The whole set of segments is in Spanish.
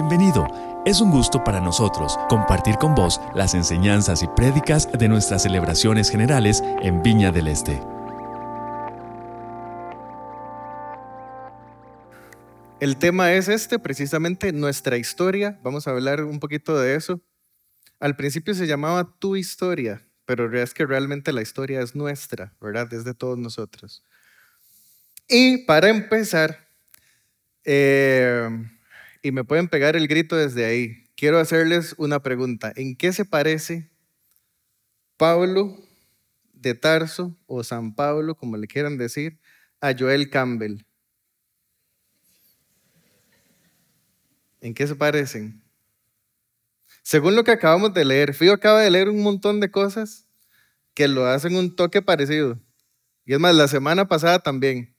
Bienvenido. Es un gusto para nosotros compartir con vos las enseñanzas y prédicas de nuestras celebraciones generales en Viña del Este. El tema es este, precisamente nuestra historia. Vamos a hablar un poquito de eso. Al principio se llamaba tu historia, pero es que realmente la historia es nuestra, ¿verdad? Es de todos nosotros. Y para empezar, eh, y me pueden pegar el grito desde ahí, quiero hacerles una pregunta. ¿En qué se parece Pablo de Tarso o San Pablo, como le quieran decir, a Joel Campbell? ¿En qué se parecen? Según lo que acabamos de leer, Fío acaba de leer un montón de cosas que lo hacen un toque parecido. Y es más, la semana pasada también.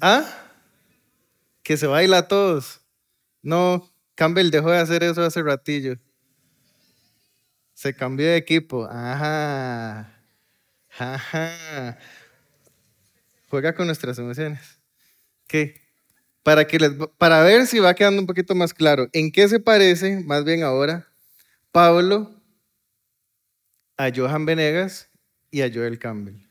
¿Ah? Que se baila a todos. No, Campbell dejó de hacer eso hace ratillo. Se cambió de equipo. Ajá. Ajá. Juega con nuestras emociones. ¿Qué? Para, que les, para ver si va quedando un poquito más claro. ¿En qué se parece, más bien ahora, Pablo a Johan Venegas y a Joel Campbell?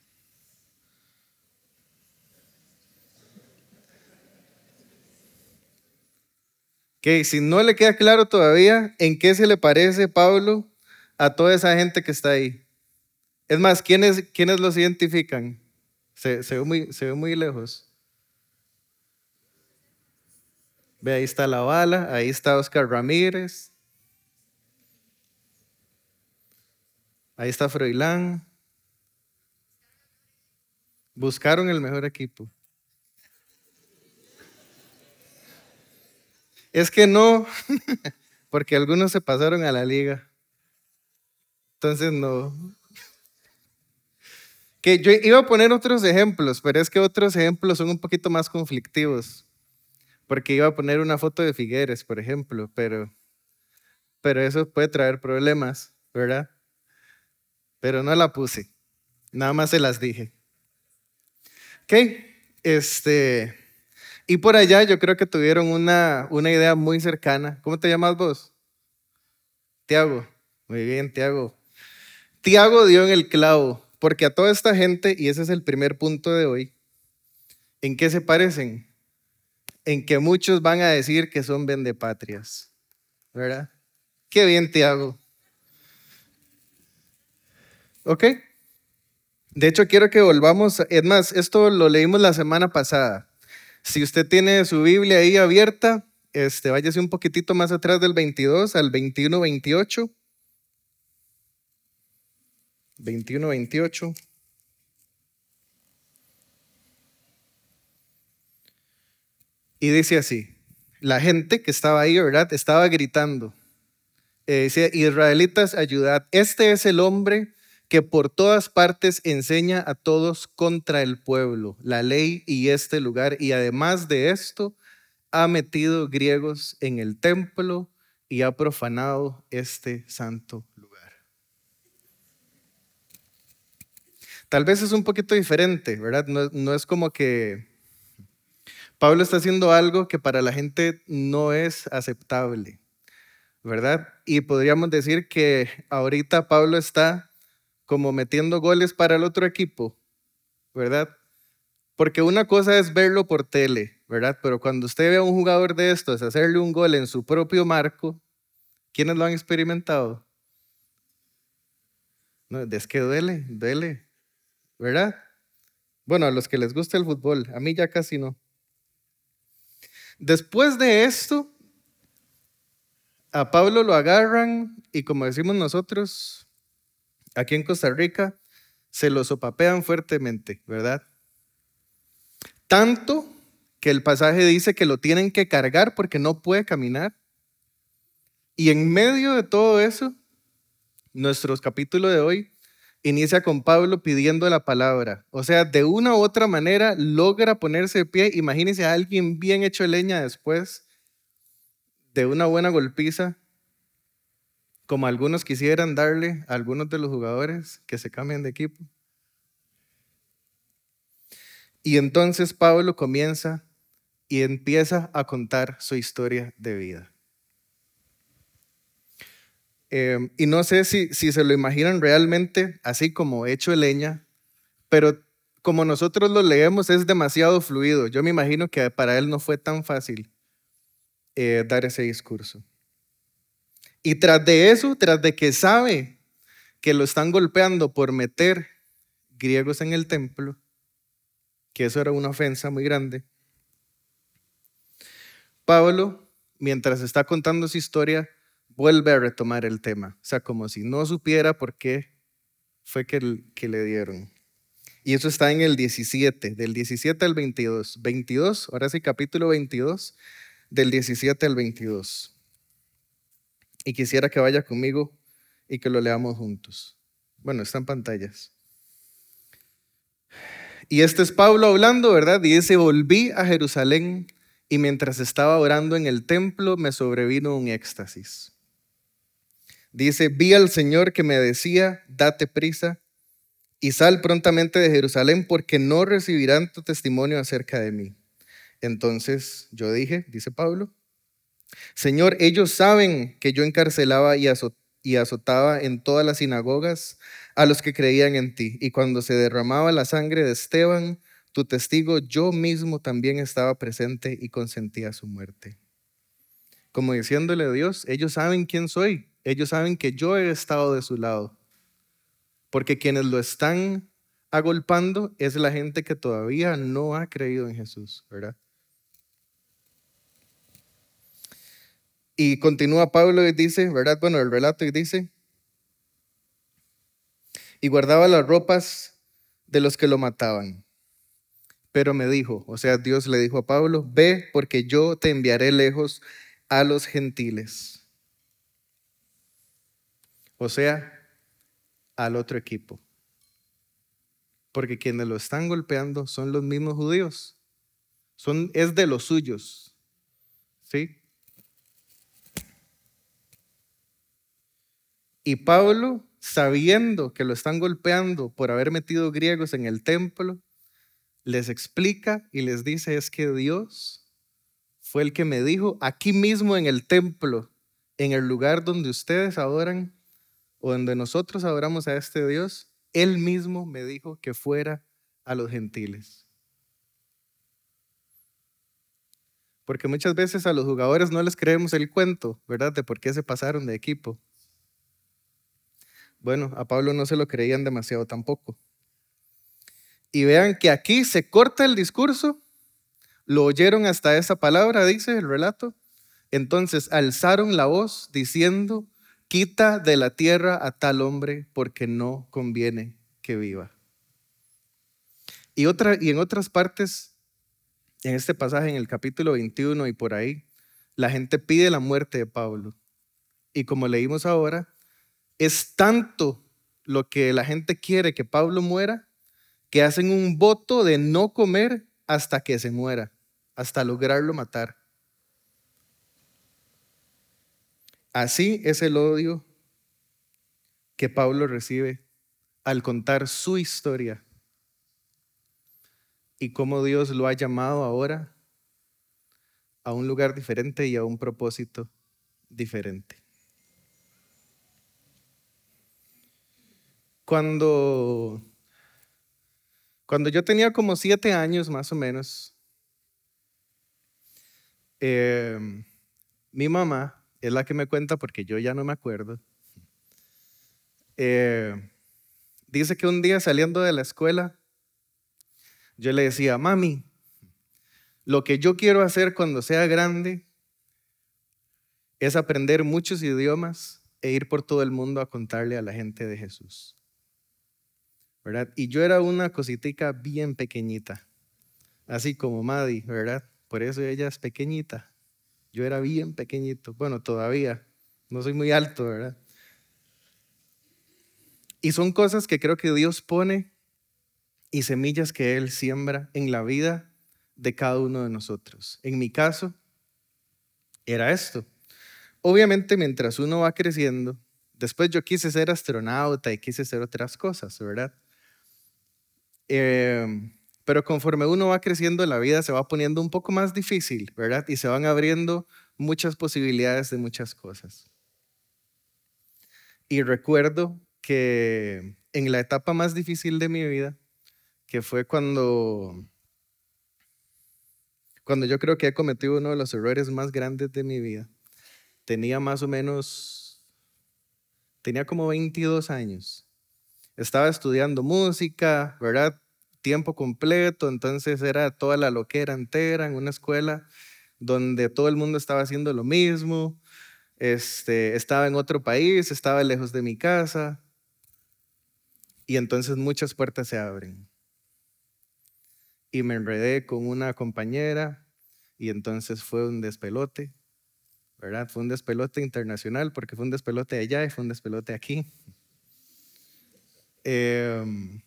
Que si no le queda claro todavía en qué se le parece Pablo a toda esa gente que está ahí. Es más, ¿quiénes, quiénes los identifican? Se, ve muy, se ve muy lejos. Ve, ahí está la bala, ahí está Oscar Ramírez. Ahí está Froilán. Buscaron el mejor equipo. Es que no, porque algunos se pasaron a la liga. Entonces no. Que yo iba a poner otros ejemplos, pero es que otros ejemplos son un poquito más conflictivos. Porque iba a poner una foto de Figueres, por ejemplo, pero, pero eso puede traer problemas, ¿verdad? Pero no la puse. Nada más se las dije. Ok, este. Y por allá yo creo que tuvieron una, una idea muy cercana. ¿Cómo te llamas vos? Tiago. Muy bien, Tiago. Tiago dio en el clavo, porque a toda esta gente, y ese es el primer punto de hoy, ¿en qué se parecen? En que muchos van a decir que son vendepatrias. ¿Verdad? Qué bien, Tiago. ¿Ok? De hecho, quiero que volvamos, es más, esto lo leímos la semana pasada. Si usted tiene su Biblia ahí abierta, este, váyase un poquitito más atrás del 22 al 21, 28. 21, 28. Y dice así, la gente que estaba ahí, ¿verdad? Estaba gritando. Eh, dice, israelitas, ayudad. Este es el hombre que por todas partes enseña a todos contra el pueblo, la ley y este lugar. Y además de esto, ha metido griegos en el templo y ha profanado este santo lugar. Tal vez es un poquito diferente, ¿verdad? No, es como que Pablo está haciendo algo que para la gente no es aceptable, ¿verdad? Y podríamos decir que ahorita Pablo está como metiendo goles para el otro equipo, ¿verdad? Porque una cosa es verlo por tele, ¿verdad? Pero cuando usted ve a un jugador de estos hacerle un gol en su propio marco, ¿quiénes lo han experimentado? No, es que duele, duele, ¿verdad? Bueno, a los que les gusta el fútbol, a mí ya casi no. Después de esto, a Pablo lo agarran y como decimos nosotros, aquí en Costa Rica se lo sopapean fuertemente, ¿verdad? Tanto que el pasaje dice que lo tienen que cargar porque no puede caminar. Y en medio de todo eso, nuestro capítulo de hoy inicia con Pablo pidiendo la palabra. O sea, de una u otra manera logra ponerse de pie. Imagínense a alguien bien hecho leña después de una buena golpiza como algunos quisieran darle a algunos de los jugadores que se cambien de equipo. Y entonces Pablo comienza y empieza a contar su historia de vida. Em, y no sé si, si se lo imaginan realmente así como hecho de leña, pero como nosotros lo leemos es demasiado fluido. Yo me imagino que para él no fue tan fácil eh, dar ese discurso. Y tras de eso, tras de que sabe que lo están golpeando por meter griegos en el templo, que eso era una ofensa muy grande, Pablo, mientras está contando su historia, vuelve a retomar el tema. O sea, como si no supiera por qué fue que, que le dieron. Y eso está en el 17, del 17 al 22. 22, ahora sí, capítulo 22, del 17 al 22. Y quisiera que vaya conmigo y que lo leamos juntos. Bueno, está en pantallas. Y este es Pablo hablando, ¿verdad? Dice, volví a Jerusalén y mientras estaba orando en el templo me sobrevino un éxtasis. Dice, vi al Señor que me decía, date prisa y sal prontamente de Jerusalén porque no recibirán tu testimonio acerca de mí. Entonces yo dije, dice Pablo, Señor, ellos saben que yo encarcelaba y, azotaba en todas las sinagogas a los que creían en ti. Y cuando se derramaba la sangre de Esteban, tu testigo, yo mismo también estaba presente y consentía su muerte. Como diciéndole a Dios, ellos saben quién soy, ellos saben que yo he estado de su lado. Porque quienes lo están agolpando es la gente que todavía no ha creído en Jesús, ¿verdad? Y continúa Pablo y dice, ¿verdad? Bueno, el relato y dice, y guardaba las ropas de los que lo mataban. Pero me dijo, o sea, Dios le dijo a Pablo, ve porque yo te enviaré lejos a los gentiles. O sea, al otro equipo. Porque quienes lo están golpeando son los mismos judíos. Son, es de los suyos. ¿Sí? Y Pablo, sabiendo que lo están golpeando por haber metido griegos en el templo, les explica y les dice es que Dios fue el que me dijo aquí mismo en el templo, en el lugar donde ustedes adoran o donde nosotros adoramos a este Dios, Él mismo me dijo que fuera a los gentiles. Porque muchas veces a los jugadores no les creemos el cuento, ¿verdad? De por qué se pasaron de equipo. Bueno, a Pablo no se lo creían demasiado tampoco. Y vean que aquí se corta el discurso, lo oyeron hasta esa palabra, dice el relato. Entonces alzaron la voz diciendo, quita de la tierra a tal hombre porque no conviene que viva. Y, otra, y en otras partes, en este pasaje, en el capítulo 21 y por ahí, la gente pide la muerte de Pablo. Y como leímos ahora, es tanto lo que la gente quiere que Pablo muera que hacen un voto de no comer hasta que se muera, hasta lograrlo matar. Así es el odio que Pablo recibe al contar su historia y cómo Dios lo ha llamado ahora a un lugar diferente y a un propósito diferente. Cuando cuando yo tenía como siete años más o menos, em, mi mamá es la que me cuenta porque yo ya no me acuerdo. Eh, dice que un día saliendo de la escuela, yo le decía, mami, lo que yo quiero hacer cuando sea grande es aprender muchos idiomas e ir por todo el mundo a contarle a la gente de Jesús. Y yo era una cositica bien pequeñita, así como Maddie, ¿verdad? Por eso ella es pequeñita. Yo era bien pequeñito, bueno, todavía, no soy muy alto, ¿verdad? Y son cosas que creo que Dios pone y semillas que Él siembra en la vida de cada uno de nosotros. En mi caso, era esto. Obviamente, mientras uno va creciendo, después yo quise ser astronauta y quise hacer otras cosas, ¿verdad? Em, Pero conforme uno va creciendo, la vida se va poniendo un poco más difícil, ¿verdad? Y se van abriendo muchas posibilidades de muchas cosas. Y recuerdo que en la etapa más difícil de mi vida, que fue cuando, cuando yo creo que he cometido uno de los errores más grandes de mi vida, tenía más o menos, tenía como 22 años. Estaba estudiando música, ¿verdad? Tiempo completo, entonces era toda la loquera entera en una escuela donde todo el mundo estaba haciendo lo mismo. Este, estaba en otro país, estaba lejos de mi casa. Y entonces muchas puertas se abren. Y me enredé con una compañera y entonces fue un despelote, ¿verdad? Fue un despelote internacional porque fue un despelote allá y fue un despelote aquí. Em,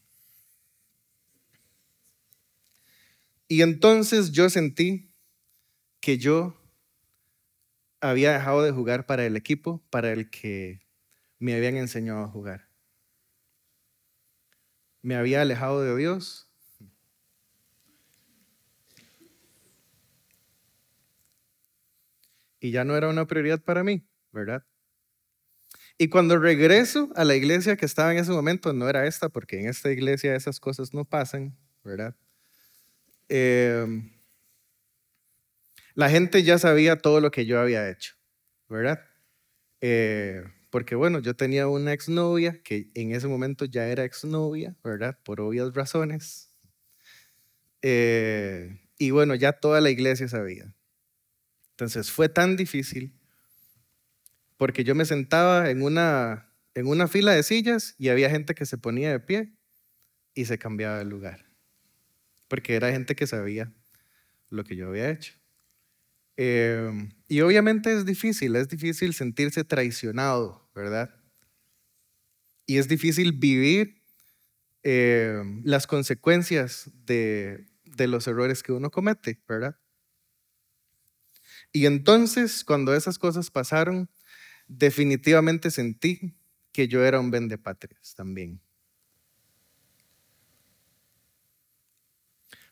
y entonces yo sentí que yo había dejado de jugar para el equipo para el que me habían enseñado a jugar. Me había alejado de Dios. Y ya no era una prioridad para mí, ¿verdad? Y cuando regreso a la iglesia que estaba en ese momento, no era esta, porque en esta iglesia esas cosas no pasan, ¿verdad? Eh, la gente ya sabía todo lo que yo había hecho, ¿verdad? Eh, porque bueno, yo tenía una exnovia que en ese momento ya era exnovia, ¿verdad? Por obvias razones. Eh, y bueno, ya toda la iglesia sabía. Entonces fue tan difícil porque yo me sentaba en una, en una fila de sillas y había gente que se ponía de pie y se cambiaba de lugar. Porque era gente que sabía lo que yo había hecho. Em, y obviamente es difícil, es difícil sentirse traicionado, ¿verdad? Y es difícil vivir em, las consecuencias de, de los errores que uno comete, ¿verdad? Y entonces, cuando esas cosas pasaron, definitivamente sentí que yo era un vendepatrias también.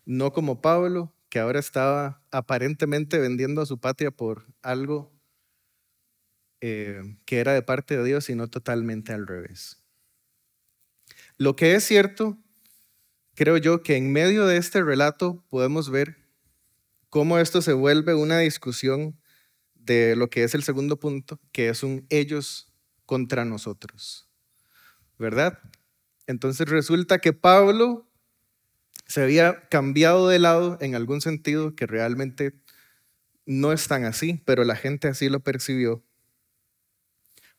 No como Pablo, que ahora estaba aparentemente vendiendo a su patria por algo eh, que era de parte de Dios y no totalmente al revés. Lo que es cierto, creo yo que en medio de este relato podemos ver cómo esto se vuelve una discusión de lo que es el segundo punto, que es un ellos contra nosotros. ¿Verdad? Entonces resulta que Pablo se había cambiado de lado en algún sentido que realmente no es tan así, pero la gente así lo percibió.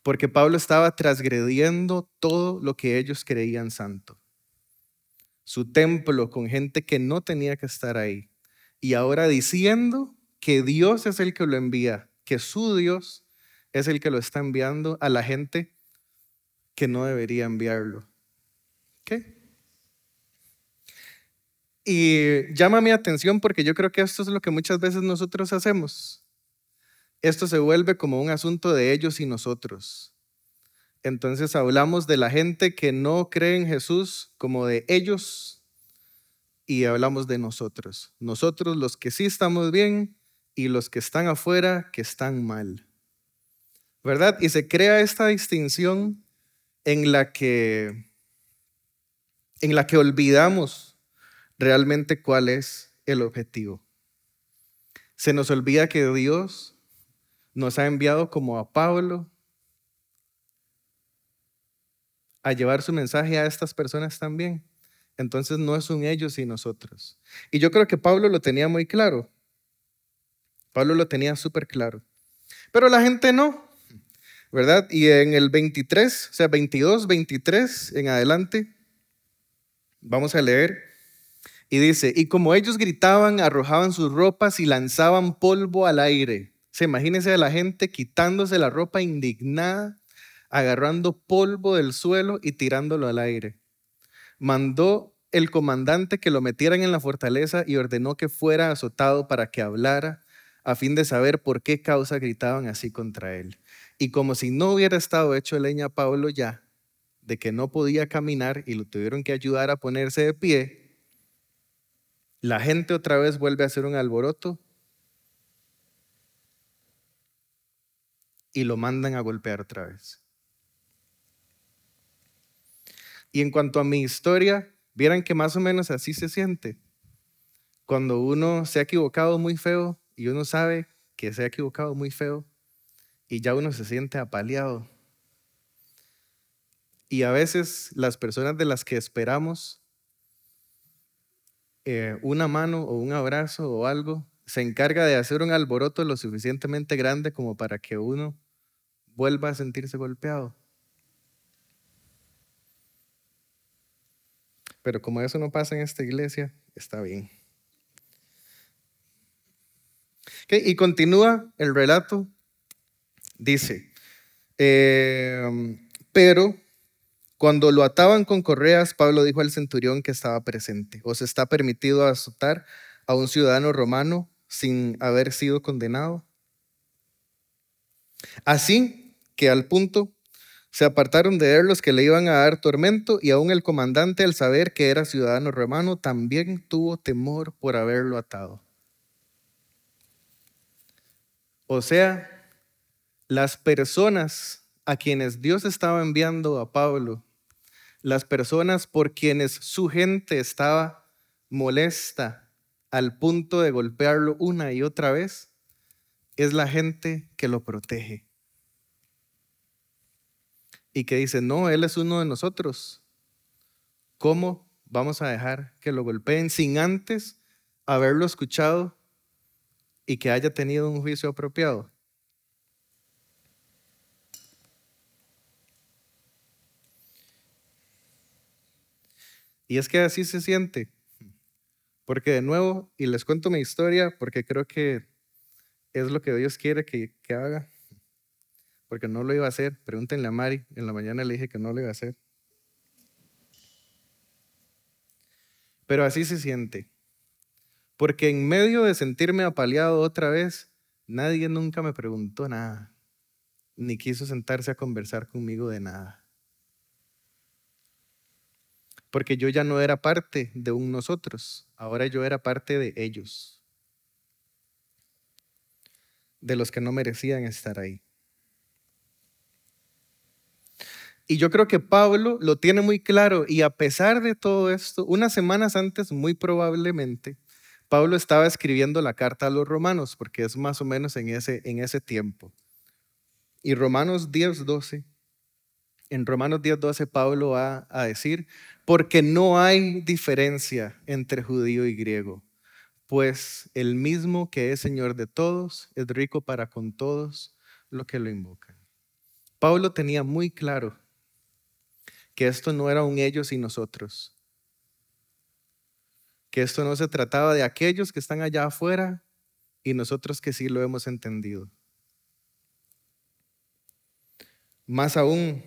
Porque Pablo estaba transgrediendo todo lo que ellos creían santo. Su templo con gente que no tenía que estar ahí. Y ahora diciendo que Dios es el que lo envía, que su Dios es el que lo está enviando a la gente que no debería enviarlo. ¿Qué? Y llama mi atención porque yo creo que esto es lo que muchas veces nosotros hacemos. Esto se vuelve como un asunto de ellos y nosotros. Entonces hablamos de la gente que no cree en Jesús como de ellos y hablamos de nosotros. Nosotros los que sí estamos bien y los que están afuera que están mal. ¿Verdad? Y se crea esta distinción en la que en la que olvidamos realmente cuál es el objetivo. Se nos olvida que Dios nos ha enviado como a Pablo a llevar su mensaje a estas personas también. Entonces no es un ellos y nosotros. Y yo creo que Pablo lo tenía muy claro. Pablo lo tenía súper claro. Pero la gente no, ¿verdad? Y en el 23, o sea, 22, 23 en adelante, vamos a leer y dice, y como ellos gritaban, arrojaban sus ropas y lanzaban polvo al aire. Se imagínense a la gente quitándose la ropa indignada, agarrando polvo del suelo y tirándolo al aire. Mandó el comandante que lo metieran en la fortaleza y ordenó que fuera azotado para que hablara, a fin de saber por qué causa gritaban así contra él. Y como si no hubiera estado hecho leña Pablo ya, de que no podía caminar y lo tuvieron que ayudar a ponerse de pie, La gente otra vez vuelve a hacer un alboroto y lo mandan a golpear otra vez. Y en cuanto a mi historia, vieran que más o menos así se siente. Cuando uno se ha equivocado muy feo y uno sabe que se ha equivocado muy feo y ya uno se siente apaleado. Y a veces las personas de las que esperamos eh, una mano o un abrazo o algo se encarga de hacer un alboroto lo suficientemente grande como para que uno vuelva a sentirse golpeado. Pero como eso no pasa en esta iglesia, está bien. Y continúa el relato. Dice, em, pero cuando lo ataban con correas, Pablo dijo al centurión que estaba presente, ¿os está permitido azotar a un ciudadano romano sin haber sido condenado? Así que al punto se apartaron de él los que le iban a dar tormento y aún el comandante al saber que era ciudadano romano también tuvo temor por haberlo atado. O sea, las personas a quienes Dios estaba enviando a Pablo, las personas por quienes su gente estaba molesta al punto de golpearlo una y otra vez, es la gente que lo protege y que dice, no, Él es uno de nosotros. ¿Cómo vamos a dejar que lo golpeen sin antes haberlo escuchado y que haya tenido un juicio apropiado? Y es que así se siente. Porque de nuevo, y les cuento mi historia, porque creo que es lo que Dios quiere que, que haga porque no lo iba a hacer. Pregúntenle a Mari, en la mañana le dije que no lo iba a hacer. Pero así se siente. Porque en medio de sentirme apaleado otra vez, nadie nunca me preguntó nada, ni quiso sentarse a conversar conmigo de nada. Porque yo ya no era parte de un nosotros, ahora yo era parte de ellos, de los que no merecían estar ahí. Y yo creo que Pablo lo tiene muy claro y a pesar de todo esto, unas semanas antes, muy probablemente, Pablo estaba escribiendo la carta a los romanos, porque es más o menos en ese, en ese tiempo. Y Romanos 10, 12, en Romanos 10, 12 Pablo va a decir, porque no hay diferencia entre judío y griego, pues el mismo que es Señor de todos es rico para con todos lo que lo invocan. Pablo tenía muy claro que esto no era un ellos y nosotros, que esto no se trataba de aquellos que están allá afuera y nosotros que sí lo hemos entendido. Más aún,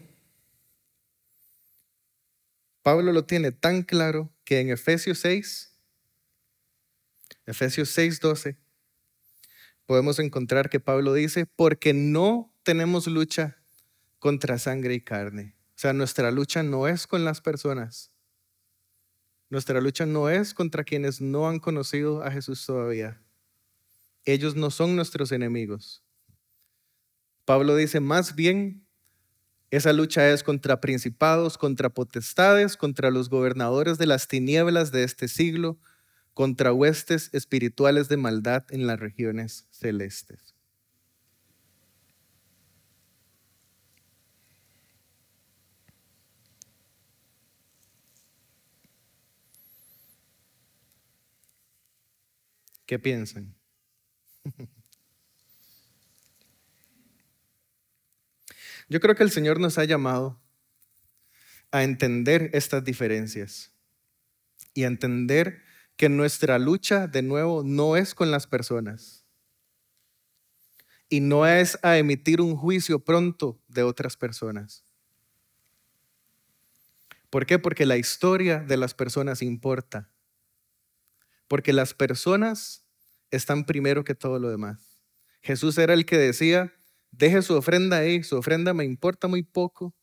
Pablo lo tiene tan claro que en Efesios 6, Efesios 6, 12, podemos encontrar que Pablo dice, porque no tenemos lucha contra sangre y carne, o sea, nuestra lucha no es con las personas. Nuestra lucha no es contra quienes no han conocido a Jesús todavía. Ellos no son nuestros enemigos. Pablo dice, más bien, esa lucha es contra principados, contra potestades, contra los gobernadores de las tinieblas de este siglo, contra huestes espirituales de maldad en las regiones celestes. ¿Qué piensan? Yo creo que el Señor nos ha llamado a entender estas diferencias y a entender que nuestra lucha, de nuevo, no es con las personas y no es a emitir un juicio pronto de otras personas. ¿Por qué? Porque la historia de las personas importa. Porque las personas están primero que todo lo demás. Jesús era el que decía, deje su ofrenda ahí, su ofrenda me importa muy poco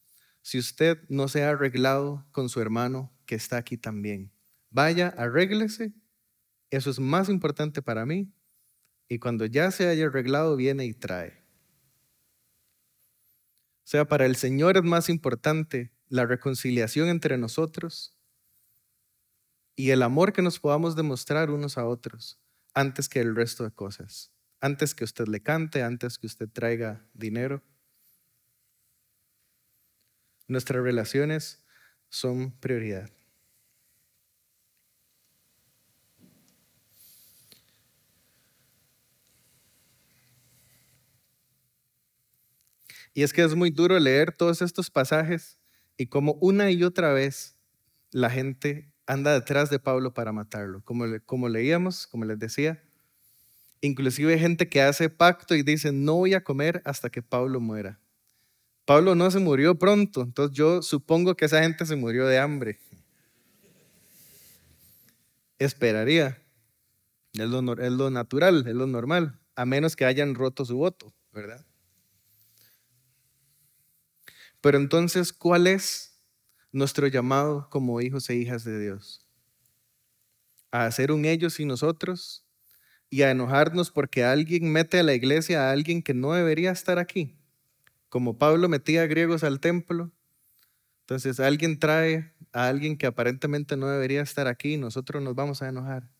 si usted no se ha arreglado con su hermano que está aquí también. Vaya, arréglese Eso es más importante para mí. Y cuando ya se haya arreglado, viene y trae. O sea, para el Señor es más importante la reconciliación entre nosotros y el amor que nos podamos demostrar unos a otros antes que el resto de cosas. Antes que usted le cante, antes que usted traiga dinero. Nuestras relaciones son prioridad. Y es que es muy duro leer todos estos pasajes y como una y otra vez la gente anda detrás de Pablo para matarlo. Como, como leíamos, como les decía, inclusive hay gente que hace pacto y dice, no voy a comer hasta que Pablo muera. Pablo no se murió pronto, entonces yo supongo que esa gente se murió de hambre. Esperaría. Es lo, es lo natural, es lo normal, a menos que hayan roto su voto, ¿verdad? Pero entonces, ¿cuál es nuestro llamado como hijos e hijas de Dios? A hacer un ellos y nosotros y a enojarnos porque alguien mete a la iglesia a alguien que no debería estar aquí. Como Pablo metía a griegos al templo, entonces alguien trae a alguien que aparentemente no debería estar aquí y nosotros nos vamos a enojar.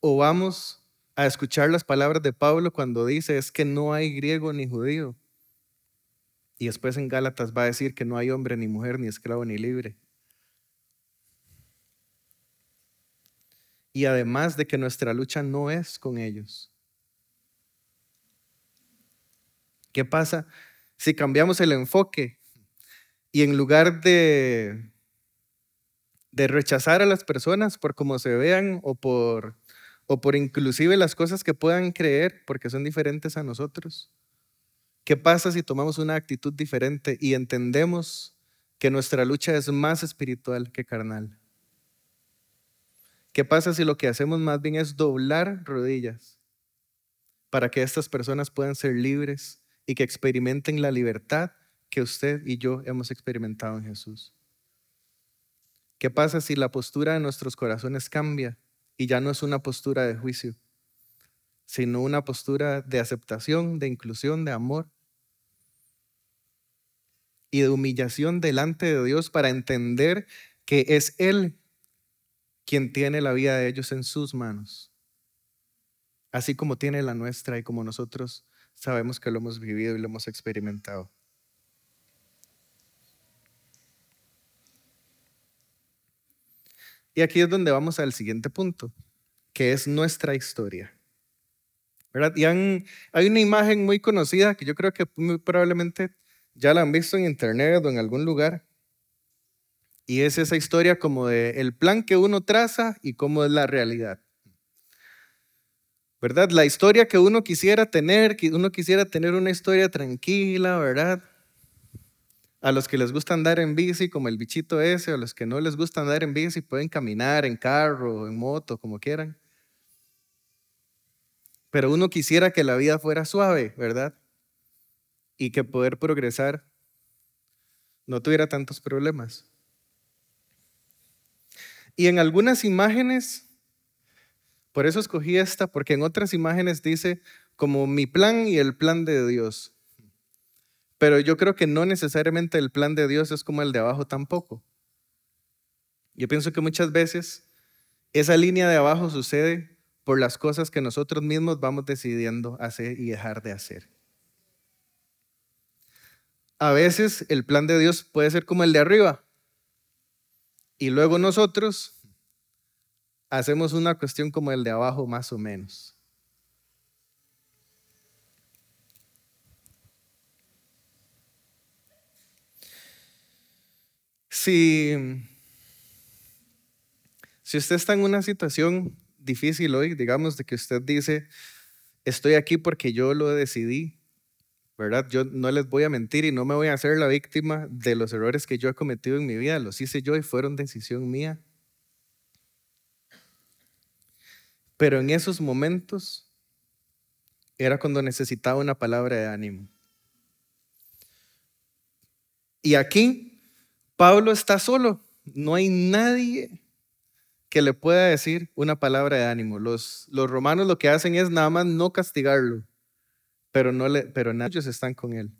O vamos a escuchar las palabras de Pablo cuando dice es que no hay griego ni judío. Y después en Gálatas va a decir que no hay hombre ni mujer, ni esclavo ni libre. Y además de que nuestra lucha no es con ellos. ¿Qué pasa si cambiamos el enfoque y en lugar de, rechazar a las personas por cómo se vean o por o por inclusive las cosas que puedan creer porque son diferentes a nosotros? ¿Qué pasa si tomamos una actitud diferente y entendemos que nuestra lucha es más espiritual que carnal? ¿Qué pasa si lo que hacemos más bien es doblar rodillas para que estas personas puedan ser libres y que experimenten la libertad que usted y yo hemos experimentado en Jesús? ¿Qué pasa si la postura de nuestros corazones cambia y ya no es una postura de juicio, sino una postura de aceptación, de inclusión, de amor y de humillación delante de Dios para entender que es Él quien tiene la vida de ellos en sus manos, así como tiene la nuestra y como nosotros sabemos que lo hemos vivido y lo hemos experimentado. Y aquí es donde vamos al siguiente punto, que es nuestra historia. ¿Verdad? Y hay una imagen muy conocida que yo creo que muy probablemente ya la han visto en internet o en algún lugar. Y es esa historia como de el plan que uno traza y cómo es la realidad. ¿Verdad? La historia que uno quisiera tener, que uno quisiera tener una historia tranquila, ¿verdad? A los que les gusta andar en bici, como el bichito ese, a los que no les gusta andar en bici, pueden caminar en carro, en moto, como quieran. Pero uno quisiera que la vida fuera suave, ¿verdad? Y que poder progresar no tuviera tantos problemas. Y en algunas imágenes, por eso escogí esta, porque en otras imágenes dice como mi plan y el plan de Dios. Pero yo creo que no necesariamente el plan de Dios es como el de abajo tampoco. Yo pienso que muchas veces esa línea de abajo sucede por las cosas que nosotros mismos vamos decidiendo hacer y dejar de hacer. A veces el plan de Dios puede ser como el de arriba. Y luego nosotros hacemos una cuestión como el de abajo más o menos. Si, si usted está en una situación difícil hoy, digamos, de que usted dice, estoy aquí porque yo lo decidí, ¿verdad? Yo no les voy a mentir y no me voy a hacer la víctima de los errores que yo he cometido en mi vida, los hice yo y fueron decisión mía. Pero en esos momentos era cuando necesitaba una palabra de ánimo. Y aquí Pablo está solo, no hay nadie que le pueda decir una palabra de ánimo. Los, los romanos lo que hacen es nada más no castigarlo, pero, no le, pero ellos están con él.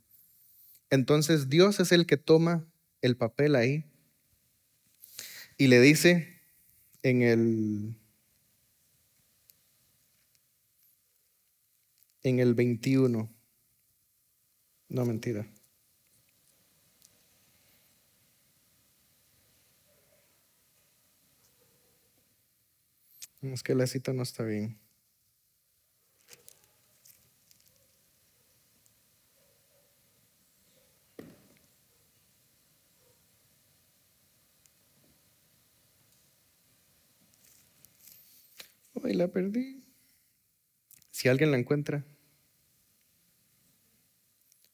Entonces Dios es el que toma el papel ahí y le dice en el en el 21. No, mentira. Es que la cita no está bien. Hoy la perdí. Si alguien la encuentra,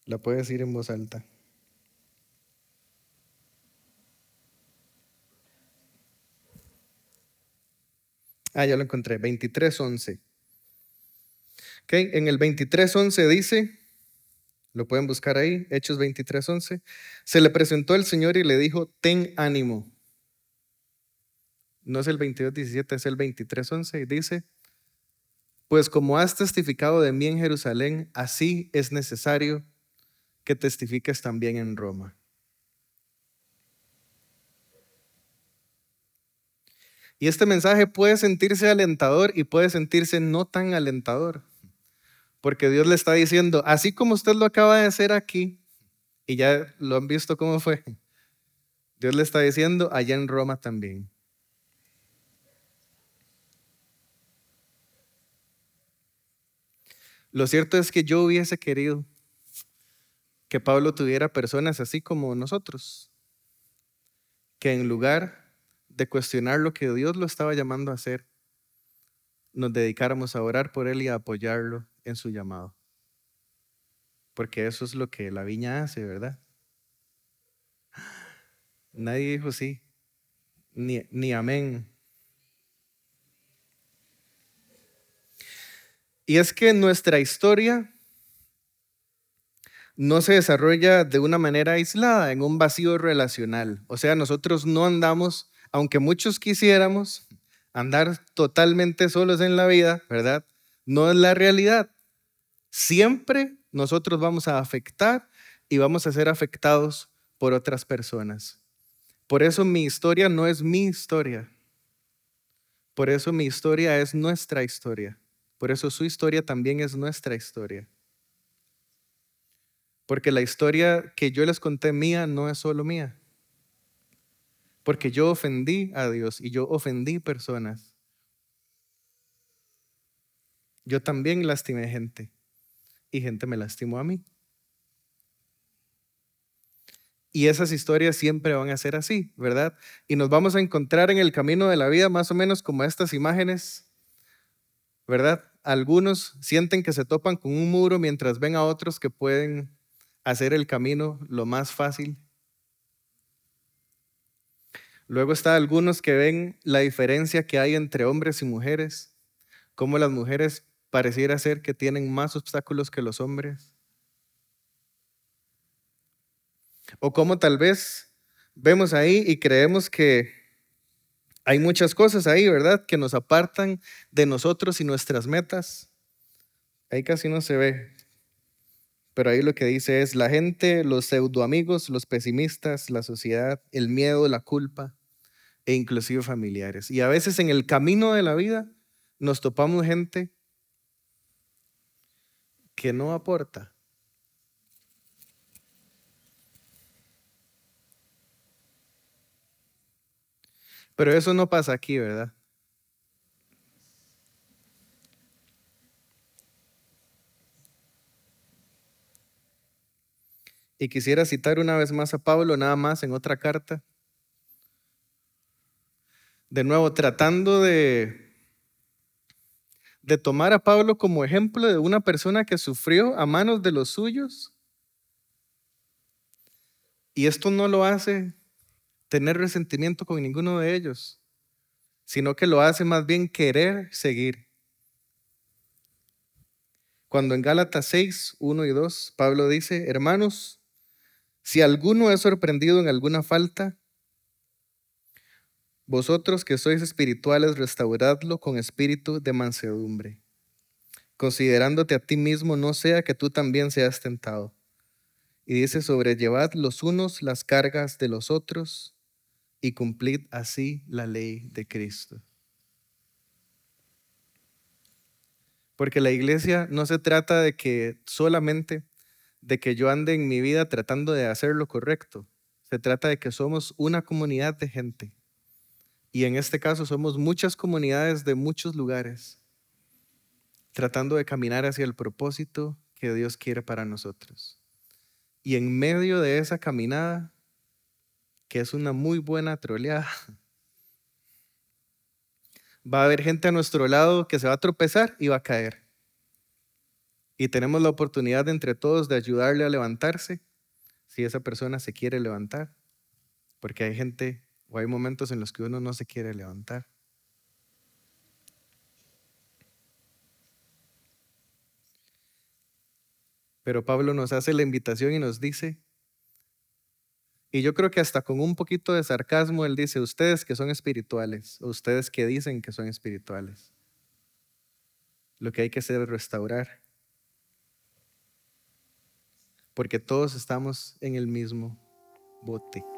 la puede decir en voz alta. Ah, ya lo encontré, 23.11. Okay, en el 23.11 dice, lo pueden buscar ahí, Hechos 23.11, se le presentó el Señor y le dijo, ten ánimo. No es el 22.17, es el 23.11 y dice, pues como has testificado de mí en Jerusalén, así es necesario que testifiques también en Roma. Y este mensaje puede sentirse alentador y puede sentirse no tan alentador. Porque Dios le está diciendo, así como usted lo acaba de hacer aquí, y ya lo han visto cómo fue, Dios le está diciendo allá en Roma también. Lo cierto es que yo hubiese querido que Pablo tuviera personas así como nosotros, que en lugar de cuestionar lo que Dios lo estaba llamando a hacer, nos dedicáramos a orar por Él y a apoyarlo en su llamado. Porque eso es lo que la viña hace, ¿verdad? Nadie dijo sí, ni, ni amén. Y es que nuestra historia no se desarrolla de una manera aislada, en un vacío relacional. O sea, nosotros no andamos aunque muchos quisiéramos andar totalmente solos en la vida, ¿verdad? No es la realidad. Siempre nosotros vamos a afectar y vamos a ser afectados por otras personas. Por eso mi historia no es mi historia. Por eso mi historia es nuestra historia. Por eso su historia también es nuestra historia. Porque la historia que yo les conté mía no es solo mía porque yo ofendí a Dios y yo ofendí personas. Yo también lastimé gente y gente me lastimó a mí. Y esas historias siempre van a ser así, ¿verdad? Y nos vamos a encontrar en el camino de la vida más o menos como estas imágenes, ¿verdad? Algunos sienten que se topan con un muro mientras ven a otros que pueden hacer el camino lo más fácil Luego está algunos que ven la diferencia que hay entre hombres y mujeres, cómo las mujeres pareciera ser que tienen más obstáculos que los hombres. O cómo tal vez vemos ahí y creemos que hay muchas cosas ahí, ¿verdad? Que nos apartan de nosotros y nuestras metas. Ahí casi no se ve. Pero ahí lo que dice es la gente, los pseudoamigos, los pesimistas, la sociedad, el miedo, la culpa e inclusive familiares. Y a veces en el camino de la vida nos topamos gente que no aporta. Pero eso no pasa aquí, ¿verdad? Y quisiera citar una vez más a Pablo, nada más en otra carta, de nuevo tratando de, de tomar a Pablo como ejemplo de una persona que sufrió a manos de los suyos. Y esto no lo hace tener resentimiento con ninguno de ellos, sino que lo hace más bien querer seguir. Cuando en Gálatas 6, 1 y 2, Pablo dice, hermanos, si alguno es sorprendido en alguna falta, Vosotros que sois espirituales, restauradlo con espíritu de mansedumbre, considerándote a ti mismo, no sea que tú también seas tentado. Y dice, sobrellevad los unos las cargas de los otros y cumplid así la ley de Cristo. Porque la iglesia no se trata de que solamente de que yo ande en mi vida tratando de hacer lo correcto. Se trata de que somos una comunidad de gente. Y en este caso somos muchas comunidades de muchos lugares tratando de caminar hacia el propósito que Dios quiere para nosotros. Y en medio de esa caminada, que es una muy buena troleada, va a haber gente a nuestro lado que se va a tropezar y va a caer. Y tenemos la oportunidad entre todos de ayudarle a levantarse si esa persona se quiere levantar. Porque hay gente o hay momentos en los que uno no se quiere levantar. Pero Pablo nos hace la invitación y nos dice, y yo creo que hasta con un poquito de sarcasmo, él dice, ustedes que son espirituales, o ustedes que dicen que son espirituales, lo que hay que hacer es restaurar. Porque todos estamos en el mismo bote.